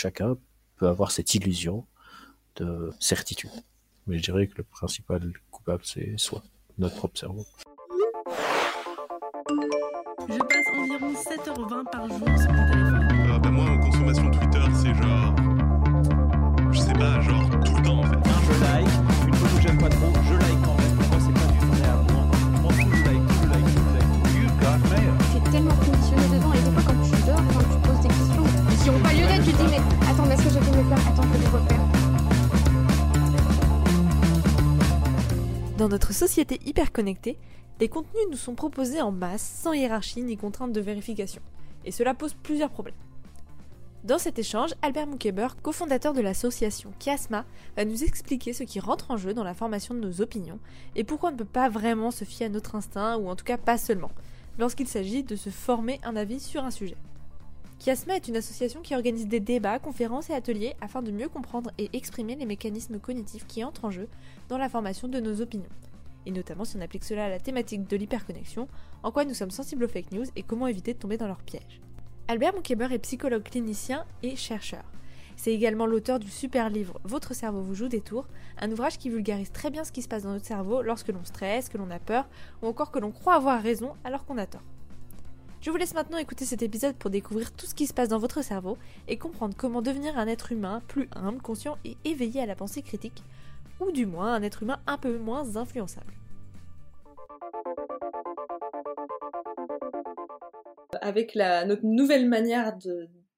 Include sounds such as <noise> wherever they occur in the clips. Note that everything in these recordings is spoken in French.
Chacun peut avoir cette illusion de certitude. Mais je dirais que le principal coupable, c'est soi, notre propre cerveau. Je passe environ 7h20 par jour sur mon téléphone. Euh, bah, moi, en consommation Twitter, c'est genre. Je sais pas, genre dis mais est-ce que j'ai fait mes plans Attends, que je. Dans notre société hyper connectée, des contenus nous sont proposés en masse, sans hiérarchie ni contrainte de vérification. Et cela pose plusieurs problèmes. Dans cet échange, Albert Moukeber, cofondateur de l'association Chiasma, va nous expliquer ce qui rentre en jeu dans la formation de nos opinions et pourquoi on ne peut pas vraiment se fier à notre instinct, ou en tout cas pas seulement, lorsqu'il s'agit de se former un avis sur un sujet. Chiasma est une association qui organise des débats, conférences et ateliers afin de mieux comprendre et exprimer les mécanismes cognitifs qui entrent en jeu dans la formation de nos opinions. Et notamment si on applique cela à la thématique de l'hyperconnexion, en quoi nous sommes sensibles aux fake news et comment éviter de tomber dans leur piège. Albert Moukeber est psychologue clinicien et chercheur. C'est également l'auteur du super livre Votre cerveau vous joue des tours, un ouvrage qui vulgarise très bien ce qui se passe dans notre cerveau lorsque l'on stresse, que l'on a peur, ou encore que l'on croit avoir raison alors qu'on a tort. Je vous laisse maintenant écouter cet épisode pour découvrir tout ce qui se passe dans votre cerveau et comprendre comment devenir un être humain plus humble, conscient et éveillé à la pensée critique, ou du moins un être humain un peu moins influençable. avec notre nouvelle manière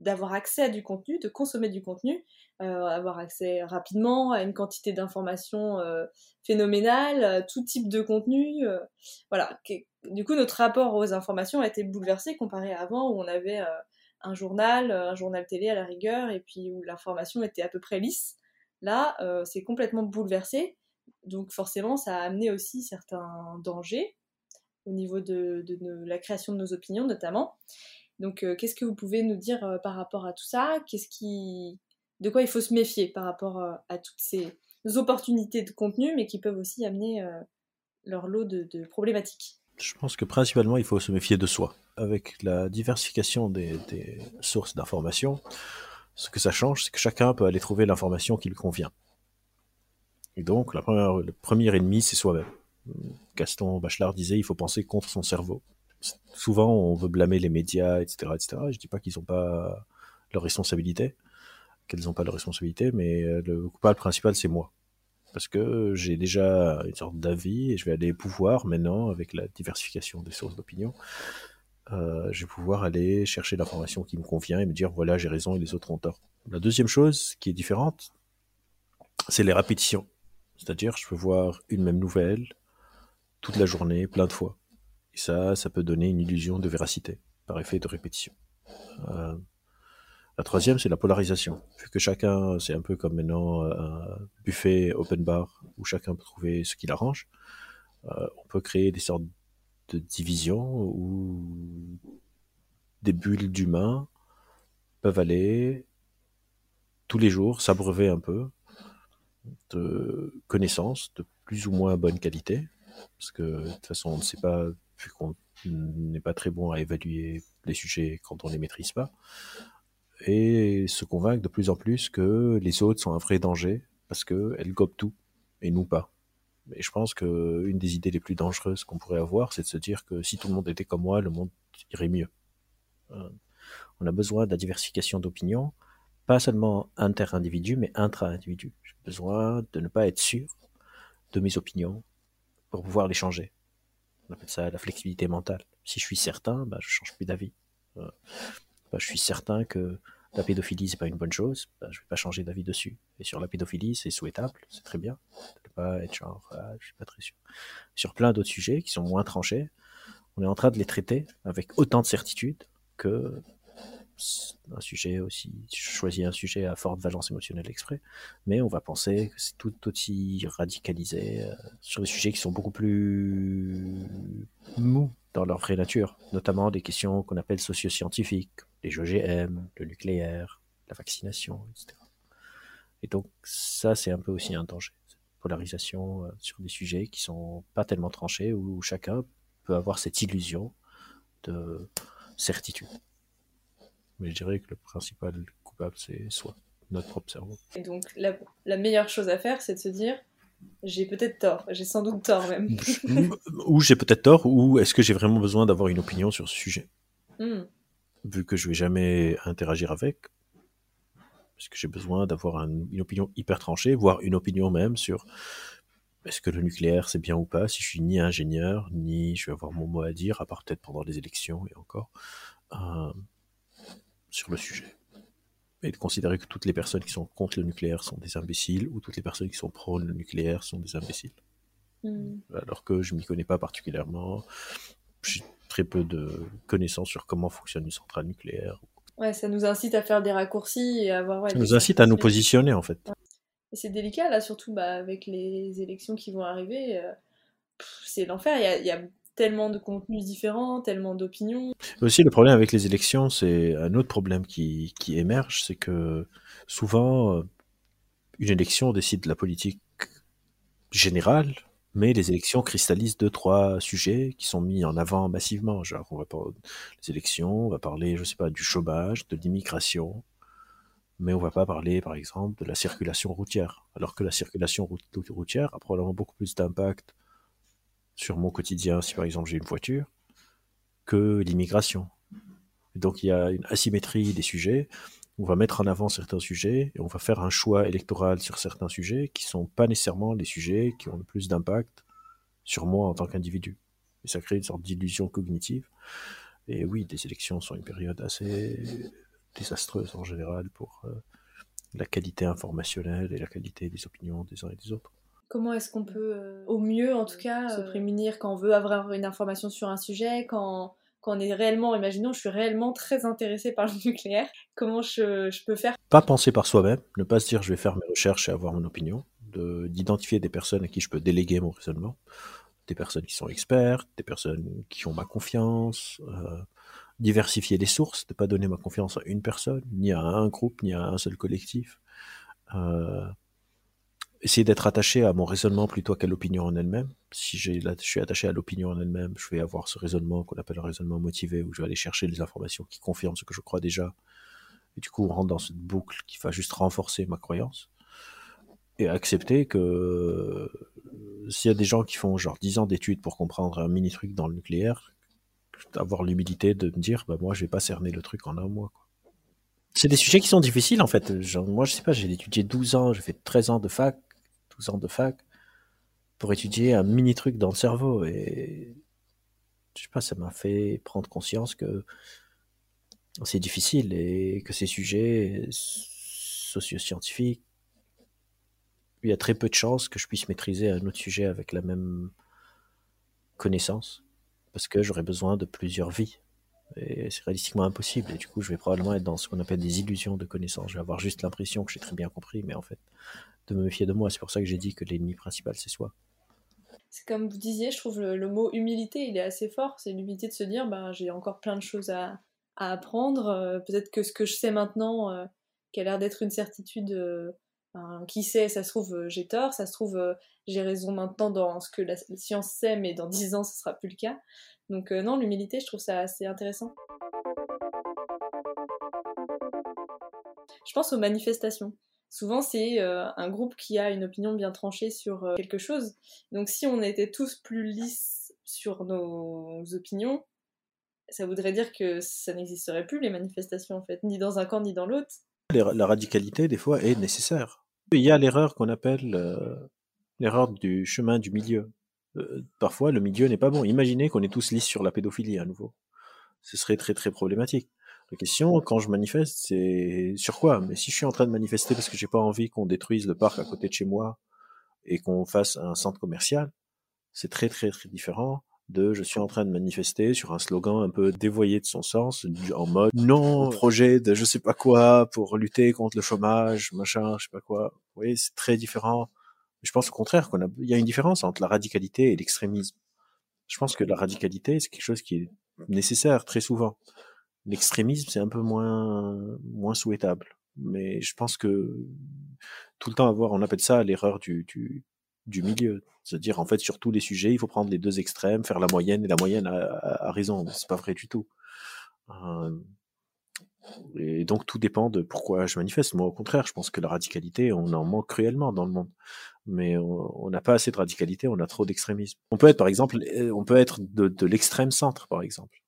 d'avoir accès à du contenu, de consommer du contenu, euh, avoir accès rapidement à une quantité d'informations euh, phénoménale, euh, tout type de contenu. euh, voilà. Du coup, notre rapport aux informations a été bouleversé comparé à avant où on avait euh, un journal, euh, un journal télé à la rigueur, et puis où l'information était à peu près lisse. Là, euh, c'est complètement bouleversé. Donc forcément, ça a amené aussi certains dangers au niveau de, la création de nos opinions notamment. Donc, qu'est-ce que vous pouvez nous dire par rapport à tout ça? Qu'est-ce qui, de quoi il faut se méfier par rapport à toutes ces opportunités de contenu, mais qui peuvent aussi amener leur lot de problématiques? Je pense que principalement, il faut se méfier de soi. Avec la diversification des, sources d'information, ce que ça change, c'est que chacun peut aller trouver l'information qui lui convient. Et donc, le premier ennemi, c'est soi-même. Gaston Bachelard disait, il faut penser contre son cerveau. Souvent, on veut blâmer les médias, etc., etc. Je dis pas qu'ils n'ont pas leur responsabilité, qu'elles n'ont pas leur responsabilité, mais euh, le coupable principal, c'est moi parce que j'ai déjà une sorte d'avis et je vais aller pouvoir maintenant, avec la diversification des sources d'opinion, euh, je vais pouvoir aller chercher l'information qui me convient et me dire voilà, j'ai raison et les autres ont tort. La deuxième chose qui est différente, c'est les répétitions. C'est-à-dire, je peux voir une même nouvelle toute la journée, plein de fois. Et ça, ça peut donner une illusion de véracité par effet de répétition. Euh, la troisième, c'est la polarisation. Vu que chacun, c'est un peu comme maintenant euh, un buffet open bar où chacun peut trouver ce qui l'arrange, euh, on peut créer des sortes de divisions où des bulles d'humains peuvent aller tous les jours s'abreuver un peu de connaissances de plus ou moins bonne qualité, parce que de toute façon, on ne sait pas, vu qu'on n'est pas très bon à évaluer les sujets quand on ne les maîtrise pas, et se convaincre de plus en plus que les autres sont un vrai danger, parce qu'elles gobent tout, et nous pas. Et je pense que une des idées les plus dangereuses qu'on pourrait avoir, c'est de se dire que si tout le monde était comme moi, le monde irait mieux. Euh, on a besoin de la diversification d'opinions, pas seulement inter-individu, mais intra-individu. J'ai besoin de ne pas être sûr de mes opinions pour pouvoir les changer. On appelle ça la flexibilité mentale. Si je suis certain, bah, je change plus d'avis. Bah, je suis certain que la pédophilie c'est pas une bonne chose, bah, je vais pas changer d'avis dessus. Et sur la pédophilie, c'est souhaitable, c'est très bien. De pas être genre, ah, suis pas très sûr. Sur plein d'autres sujets qui sont moins tranchés, on est en train de les traiter avec autant de certitude que un sujet aussi, je choisis un sujet à forte valence émotionnelle exprès, mais on va penser que c'est tout aussi radicalisé euh, sur des sujets qui sont beaucoup plus mous dans leur vraie nature, notamment des questions qu'on appelle socio-scientifiques, les OGM, le nucléaire, la vaccination, etc. Et donc ça, c'est un peu aussi un danger, cette polarisation euh, sur des sujets qui sont pas tellement tranchés, où chacun peut avoir cette illusion de certitude. Mais je dirais que le principal coupable c'est soi, notre propre cerveau. Et donc, la meilleure chose à faire, c'est de se dire j'ai peut-être tort, j'ai sans doute tort même. <laughs> ou j'ai peut-être tort, ou est-ce que j'ai vraiment besoin d'avoir une opinion sur ce sujet? Hmm. Vu que je vais jamais interagir avec, est-ce que j'ai besoin d'avoir un- une opinion hyper tranchée, voire une opinion même sur est-ce que le nucléaire c'est bien ou pas, si je suis ni ingénieur, ni je vais avoir mon mot à dire, à part peut-être pendant les élections et encore, euh, sur le sujet. Et de considérer que toutes les personnes qui sont contre le nucléaire sont des imbéciles, ou toutes les personnes qui sont pro le nucléaire sont des imbéciles. Hmm. Alors que je m'y connais pas particulièrement, j'ai très peu de connaissances sur comment fonctionne une centrale nucléaire. Ouais, ça nous incite à faire des raccourcis et à avoir. ouais, Ça nous incite à nous positionner en fait. Et c'est délicat là, surtout bah, avec les élections qui vont arriver. euh, c'est l'enfer. Il y a, il y a tellement de contenus différents, tellement d'opinions. Aussi, le problème avec les élections, c'est un autre problème qui, qui émerge, c'est que souvent, euh, une élection décide de la politique générale, mais les élections cristallisent deux, trois sujets qui sont mis en avant massivement. Genre, on va parler des élections, on va parler, je sais pas, du chômage, de l'immigration, mais on va pas parler, par exemple, de la circulation routière. Alors que la circulation rout- routière a probablement beaucoup plus d'impact sur mon quotidien, si par exemple j'ai une voiture, que l'immigration. Donc il y a une asymétrie des sujets. On va mettre en avant certains sujets et on va faire un choix électoral sur certains sujets qui sont pas nécessairement les sujets qui ont le plus d'impact sur moi en tant qu'individu. Et ça crée une sorte d'illusion cognitive. Et oui, les élections sont une période assez désastreuse en général pour euh, la qualité informationnelle et la qualité des opinions des uns et des autres. Comment est-ce qu'on peut, euh, au mieux en tout cas, se prémunir quand on veut avoir une information sur un sujet, quand, quand on est réellement, imaginons, je suis réellement très intéressée par le <laughs> nucléaire, comment je, je peux faire Pas penser par soi-même, ne pas se dire je vais faire mes recherches et avoir mon opinion, de- d'identifier des personnes à qui je peux déléguer mon raisonnement, des personnes qui sont expertes, des personnes qui ont ma confiance, euh, diversifier les sources, de pas donner ma confiance à une personne, ni à un groupe, ni à un seul collectif. Euh, essayer d'être attaché à mon raisonnement plutôt qu'à l'opinion en elle-même. Si je suis attaché à l'opinion en elle-même, je vais avoir ce raisonnement qu'on appelle un raisonnement motivé, où je vais aller chercher des informations qui confirment ce que je crois déjà. Et du coup, on rentre dans cette boucle qui va juste renforcer ma croyance. Et accepter que s'il y a des gens qui font genre 10 ans d'études pour comprendre un mini truc dans le nucléaire, avoir l'humilité de me dire, bah moi, je vais pas cerner le truc en un mois. C'est des sujets qui sont difficiles en fait. Moi, je sais pas, j'ai étudié 12 ans, j'ai fait 13 ans de fac, 12 ans de fac pour étudier un mini truc dans le cerveau. Et je sais pas, ça m'a fait prendre conscience que c'est difficile et que ces sujets socio-scientifiques, il y a très peu de chances que je puisse maîtriser un autre sujet avec la même connaissance parce que j'aurais besoin de plusieurs vies. Et c'est réalistiquement impossible. Et du coup, je vais probablement être dans ce qu'on appelle des illusions de connaissance. Je vais avoir juste l'impression que j'ai très bien compris, mais en fait, de me méfier de moi. C'est pour ça que j'ai dit que l'ennemi principal, c'est soi. C'est comme vous disiez, je trouve le, mot humilité, il est assez fort. C'est l'humilité de se dire, ben, j'ai encore plein de choses à, à apprendre. Euh, Peut-être que ce que je sais maintenant, euh, qui a l'air d'être une certitude, euh, qui sait, ça se trouve, euh, j'ai tort, ça se trouve, euh, j'ai raison maintenant dans ce que la, science sait, mais dans dix ans, ce sera plus le cas. Donc euh, non, l'humilité, je trouve ça assez intéressant. Je pense aux manifestations. Souvent, c'est un groupe qui a une opinion bien tranchée sur quelque chose. Donc, si on était tous plus lisses sur nos opinions, ça voudrait dire que ça n'existerait plus les manifestations, en fait, ni dans un camp ni dans l'autre. La radicalité, des fois, est nécessaire. Il y a l'erreur qu'on appelle euh, l'erreur du chemin du milieu. Euh, parfois, le milieu n'est pas bon. Imaginez qu'on est tous lisses sur la pédophilie à nouveau. Ce serait très très problématique. La question, quand je manifeste, c'est sur quoi? Mais si je suis en train de manifester parce que j'ai pas envie qu'on détruise le parc à côté de chez moi et qu'on fasse un centre commercial, c'est très très très différent de je suis en train de manifester sur un slogan un peu dévoyé de son sens, en mode <laughs> non projet de je sais pas quoi pour lutter contre le chômage, machin, je sais pas quoi. Vous voyez, c'est très différent. Je pense au contraire qu'on a, il y a une différence entre la radicalité et l'extrémisme. Je pense que la radicalité, c'est quelque chose qui est nécessaire très souvent. L'extrémisme, c'est un peu moins, moins souhaitable. Mais je pense que tout le temps avoir, on appelle ça l'erreur du, du, du milieu. C'est-à-dire, en fait, sur tous les sujets, il faut prendre les deux extrêmes, faire la moyenne, et la moyenne a, raison. C'est pas vrai du tout. Euh, Et donc tout dépend de pourquoi je manifeste. Moi, au contraire, je pense que la radicalité, on en manque cruellement dans le monde. Mais on on n'a pas assez de radicalité, on a trop d'extrémisme. On peut être, par exemple, euh, on peut être de, de l'extrême centre, par exemple.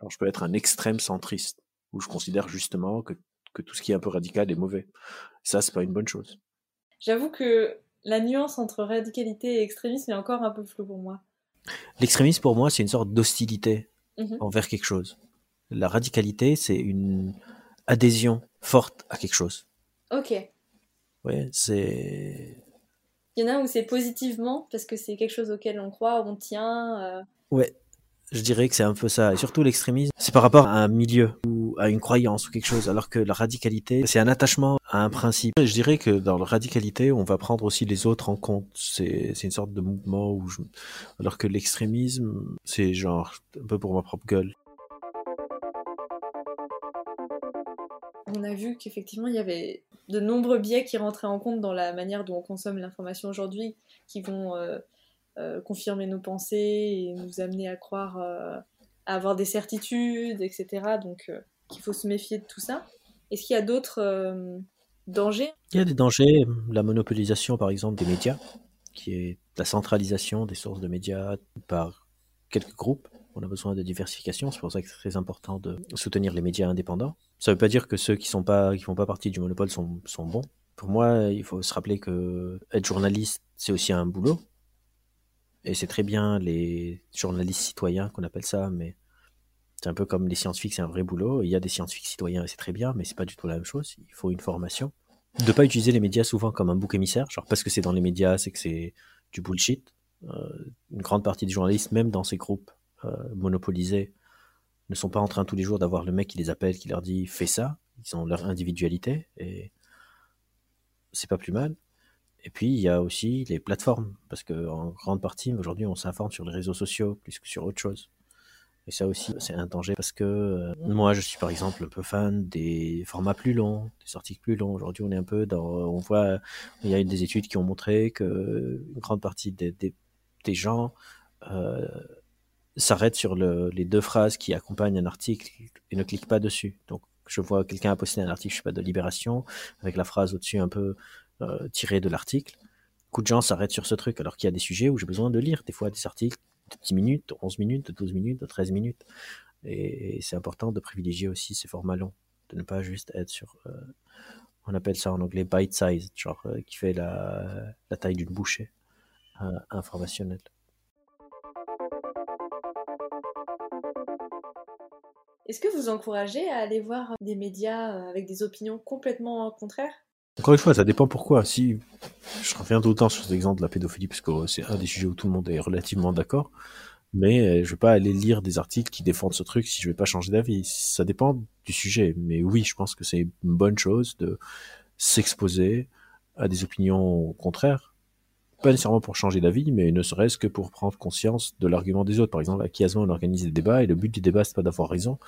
Alors, je peux être un extrême centriste, où je considère justement que, que tout ce qui est un peu radical est mauvais. Ça, c'est pas une bonne chose. J'avoue que la nuance entre radicalité et extrémisme est encore un peu floue pour moi. L'extrémisme, pour moi, c'est une sorte d'hostilité Mhm. envers quelque chose. La radicalité, c'est une adhésion forte à quelque chose. Ok. Ouais, c'est. Il y en a où c'est positivement, parce que c'est quelque chose auquel on croit, on tient. euh, Ouais, je dirais que c'est un peu ça. Et surtout l'extrémisme, c'est par rapport à un milieu à une croyance ou quelque chose, alors que la radicalité, c'est un attachement à un principe. Je dirais que dans la radicalité, on va prendre aussi les autres en compte. C'est une sorte de mouvement où. Alors que l'extrémisme, c'est genre un peu pour ma propre gueule. on a vu qu'effectivement, il y avait de nombreux biais qui rentraient en compte dans la manière dont on consomme l'information aujourd'hui, qui vont euh, euh, confirmer nos pensées et nous amener à croire, euh, à avoir des certitudes, etc. Donc, qu'il faut se méfier de tout ça. Est-ce qu'il y a d'autres euh, dangers? Il y a des dangers, la monopolisation par exemple des médias, qui est la centralisation des sources de médias par quelques groupes. On a besoin de diversification, c'est pour ça que c'est très important de soutenir les médias indépendants. Ça ne veut pas dire que ceux qui sont pas, qui font pas partie du monopole sont, sont bons. Pour moi, il faut se rappeler que être journaliste, c'est aussi un boulot. Et c'est très bien les journalistes citoyens qu'on appelle ça, mais c'est un peu comme les scientifiques, c'est un vrai boulot. Il y a des scientifiques citoyens et c'est très bien, mais c'est pas du tout la même chose. Il faut une formation. De pas utiliser les médias souvent comme un bouc émissaire, genre parce que c'est dans les médias, c'est que c'est du bullshit. Euh, une grande partie des journalistes, même dans ces groupes euh, monopolisés, ne sont pas en train tous les jours d'avoir le mec qui les appelle, qui leur dit fais ça. Ils ont leur individualité et c'est pas plus mal. Et puis il y a aussi les plateformes, parce que en grande partie aujourd'hui on s'informe sur les réseaux sociaux plus que sur autre chose. Et ça aussi c'est un danger parce que euh, moi je suis par exemple un peu fan des formats plus longs, des articles plus longs. Aujourd'hui on est un peu dans, on voit, il y a des études qui ont montré que une grande partie des, gens euh, s'arrêtent sur le, les deux phrases qui accompagnent un article et ne cliquent pas dessus. Donc je vois quelqu'un a posté un article, je sais pas, de Libération, avec la phrase au-dessus un peu euh, tirée de l'article. Beaucoup de gens s'arrêtent sur ce truc, alors qu'il y a des sujets où j'ai besoin de lire, des fois des articles de 10 minutes, de 11 minutes, de 12 minutes, de 13 minutes. Et, c'est important de privilégier aussi ces formats longs, de ne pas juste être sur, euh, on appelle ça en anglais bite size, genre euh, qui fait la, taille d'une bouchée euh, informationnelle. Est-ce que vous encouragez à aller voir des médias avec des opinions complètement contraires? Encore une fois, ça dépend pourquoi. Si je reviens tout le temps sur cet exemple de la pédophilie, parce que c'est un des sujets où tout le monde est relativement d'accord, mais euh, je vais pas aller lire des articles qui défendent ce truc si je vais pas changer d'avis. Ça dépend du sujet, mais oui, je pense que c'est une bonne chose de s'exposer à des opinions contraires. Pas nécessairement pour changer d'avis, mais ne serait-ce que pour prendre conscience de l'argument des autres. Par exemple, à Kiasma, on organise des débats, et le but du débat, c'est pas d'avoir raison,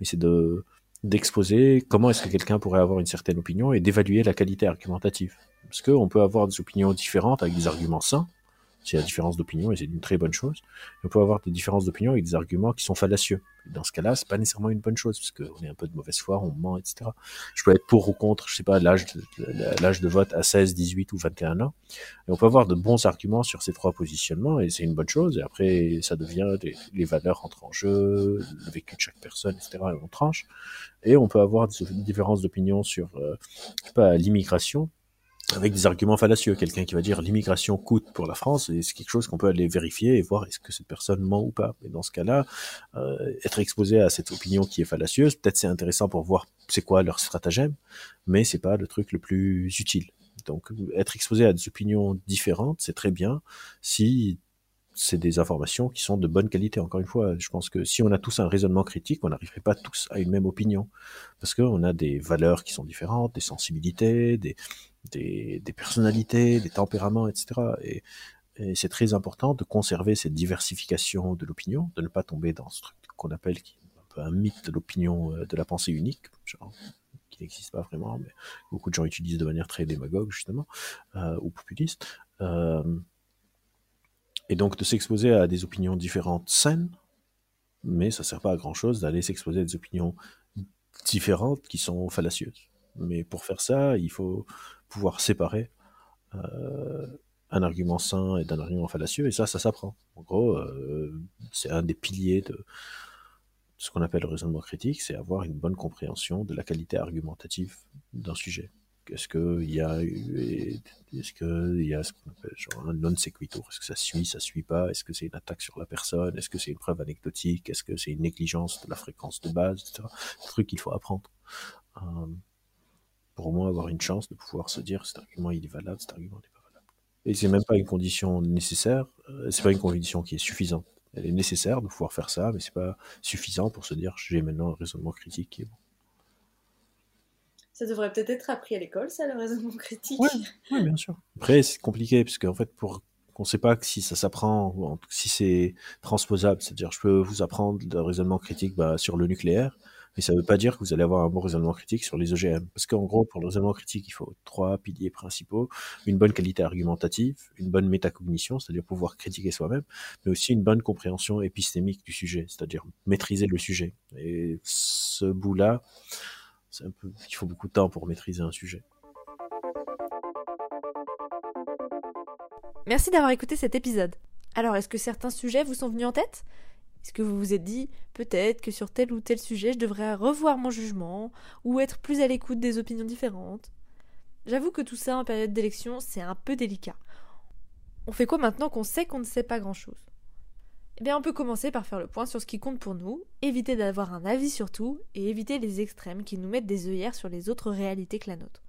mais c'est de d'exposer comment est-ce que quelqu'un pourrait avoir une certaine opinion et d'évaluer la qualité argumentative. Parce qu'on peut avoir des opinions différentes avec des arguments sains, c'est la différence d'opinion et c'est une très bonne chose. On peut avoir des différences d'opinion avec des arguments qui sont fallacieux. Dans ce cas-là, c'est pas nécessairement une bonne chose parce qu'on est un peu de mauvaise foi, on ment, etc. Je peux être pour ou contre, je sais pas, l'âge de, l'âge de vote à 16, 18 ou 21 ans. Et on peut avoir de bons arguments sur ces trois positionnements et c'est une bonne chose. Et après, ça devient les, les valeurs entrent en jeu, le vécu de chaque personne, etc. Et on tranche. Et on peut avoir des différences d'opinion sur, euh, je sais pas, l'immigration avec des arguments fallacieux. Quelqu'un qui va dire l'immigration coûte pour la France, et c'est quelque chose qu'on peut aller vérifier et voir est-ce que cette personne ment ou pas. Et dans ce cas-là, euh, être exposé à cette opinion qui est fallacieuse, peut-être c'est intéressant pour voir c'est quoi leur stratagème, mais c'est pas le truc le plus utile. Donc être exposé à des opinions différentes, c'est très bien si c'est des informations qui sont de bonne qualité. Encore une fois, je pense que si on a tous un raisonnement critique, on n'arriverait pas tous à une même opinion. Parce qu'on a des valeurs qui sont différentes, des sensibilités, des, des, personnalités, des tempéraments, etc. Et, c'est très important de conserver cette diversification de l'opinion, de ne pas tomber dans ce truc qu'on appelle un peu un mythe de l'opinion, de la pensée unique, qui n'existe pas vraiment, mais beaucoup de gens utilisent de manière très démagogue, justement, euh, ou populiste. Euh, et donc de s'exposer à des opinions différentes saines, mais ça sert pas à grand chose d'aller s'exposer à des opinions différentes qui sont fallacieuses. Mais pour faire ça, il faut pouvoir séparer euh, un argument sain et d'un argument fallacieux, et ça, ça s'apprend. En gros, euh, c'est un des piliers de ce qu'on appelle le raisonnement critique, c'est avoir une bonne compréhension de la qualité argumentative d'un sujet. Est-ce qu'il y a, ce qu'on appelle un non sequitur? Est-ce que ça suit, ça suit pas? Est-ce que c'est une attaque sur la personne? Est-ce que c'est une preuve anecdotique? Est-ce que c'est une négligence de la fréquence de base, etc. Des trucs qu'il faut apprendre. Euh, pour au moins avoir une chance de pouvoir se dire cet argument il est valable, cet argument n'est pas valable. Et c'est même pas une condition nécessaire, euh, c'est pas une condition qui est suffisante. Elle est nécessaire de pouvoir faire ça, mais c'est pas suffisant pour se dire j'ai maintenant un raisonnement critique qui est bon. Ça devrait peut-être être appris à l'école, ça, le raisonnement critique. Oui, bien sûr. Après, c'est compliqué, parce qu'en fait, pour qu'on ne sait pas si ça s'apprend, si c'est transposable, c'est-à-dire je peux vous apprendre le raisonnement critique bah, sur le nucléaire, mais ça ne veut pas dire que vous allez avoir un bon raisonnement critique sur les OGM. Parce qu'en gros, pour le raisonnement critique, il faut trois piliers principaux, une bonne qualité argumentative, une bonne métacognition, c'est-à-dire pouvoir critiquer soi-même, mais aussi une bonne compréhension épistémique du sujet, c'est-à-dire maîtriser le sujet. Et ce bout-là, c'est un peu, il faut beaucoup de temps pour maîtriser un sujet. Merci d'avoir écouté cet épisode. Alors, est-ce que certains sujets vous sont venus en tête? Est-ce que vous vous êtes dit peut-être que sur tel ou tel sujet, je devrais revoir mon jugement ou être plus à l'écoute des opinions différentes? J'avoue que tout ça en période d'élection, c'est un peu délicat. On fait quoi maintenant qu'on sait qu'on ne sait pas grand-chose? Eh bien, on peut commencer par faire le point sur ce qui compte pour nous, éviter d'avoir un avis sur tout et éviter les extrêmes qui nous mettent des œillères sur les autres réalités que la nôtre.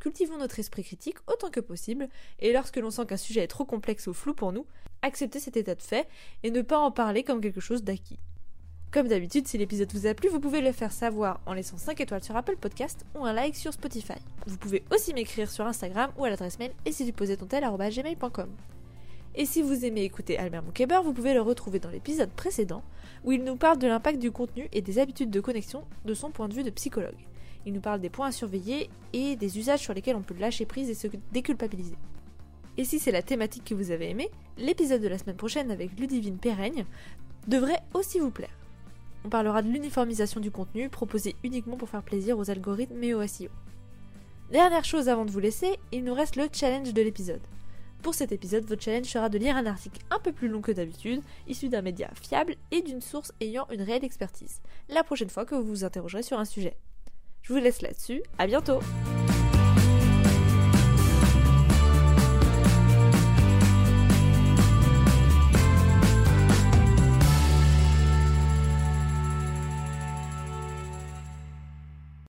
Cultivons notre esprit critique autant que possible, et lorsque l'on sent qu'un sujet est trop complexe ou flou pour nous, accepter cet état de fait et ne pas en parler comme quelque chose d'acquis. Comme d'habitude, si l'épisode vous a plu, vous pouvez le faire savoir en laissant 5 étoiles sur Apple Podcast ou un like sur Spotify. Vous pouvez aussi m'écrire sur Instagram ou à l'adresse mail et si tu posais ton tel gmail.com. Et si vous aimez écouter Albert Moukeber, vous pouvez le retrouver dans l'épisode précédent où il nous parle de l'impact du contenu et des habitudes de connexion de son point de vue de psychologue. Il nous parle des points à surveiller et des usages sur lesquels on peut lâcher prise et se déculpabiliser. Et si c'est la thématique que vous avez aimée, l'épisode de la semaine prochaine avec Ludivine Péreigne devrait aussi vous plaire. On parlera de l'uniformisation du contenu proposé uniquement pour faire plaisir aux algorithmes et au SEO. Dernière chose avant de vous laisser, il nous reste le challenge de l'épisode. Pour cet épisode, votre challenge sera de lire un article un peu plus long que d'habitude, issu d'un média fiable et d'une source ayant une réelle expertise, la prochaine fois que vous vous interrogerez sur un sujet. Je vous laisse là-dessus, à bientôt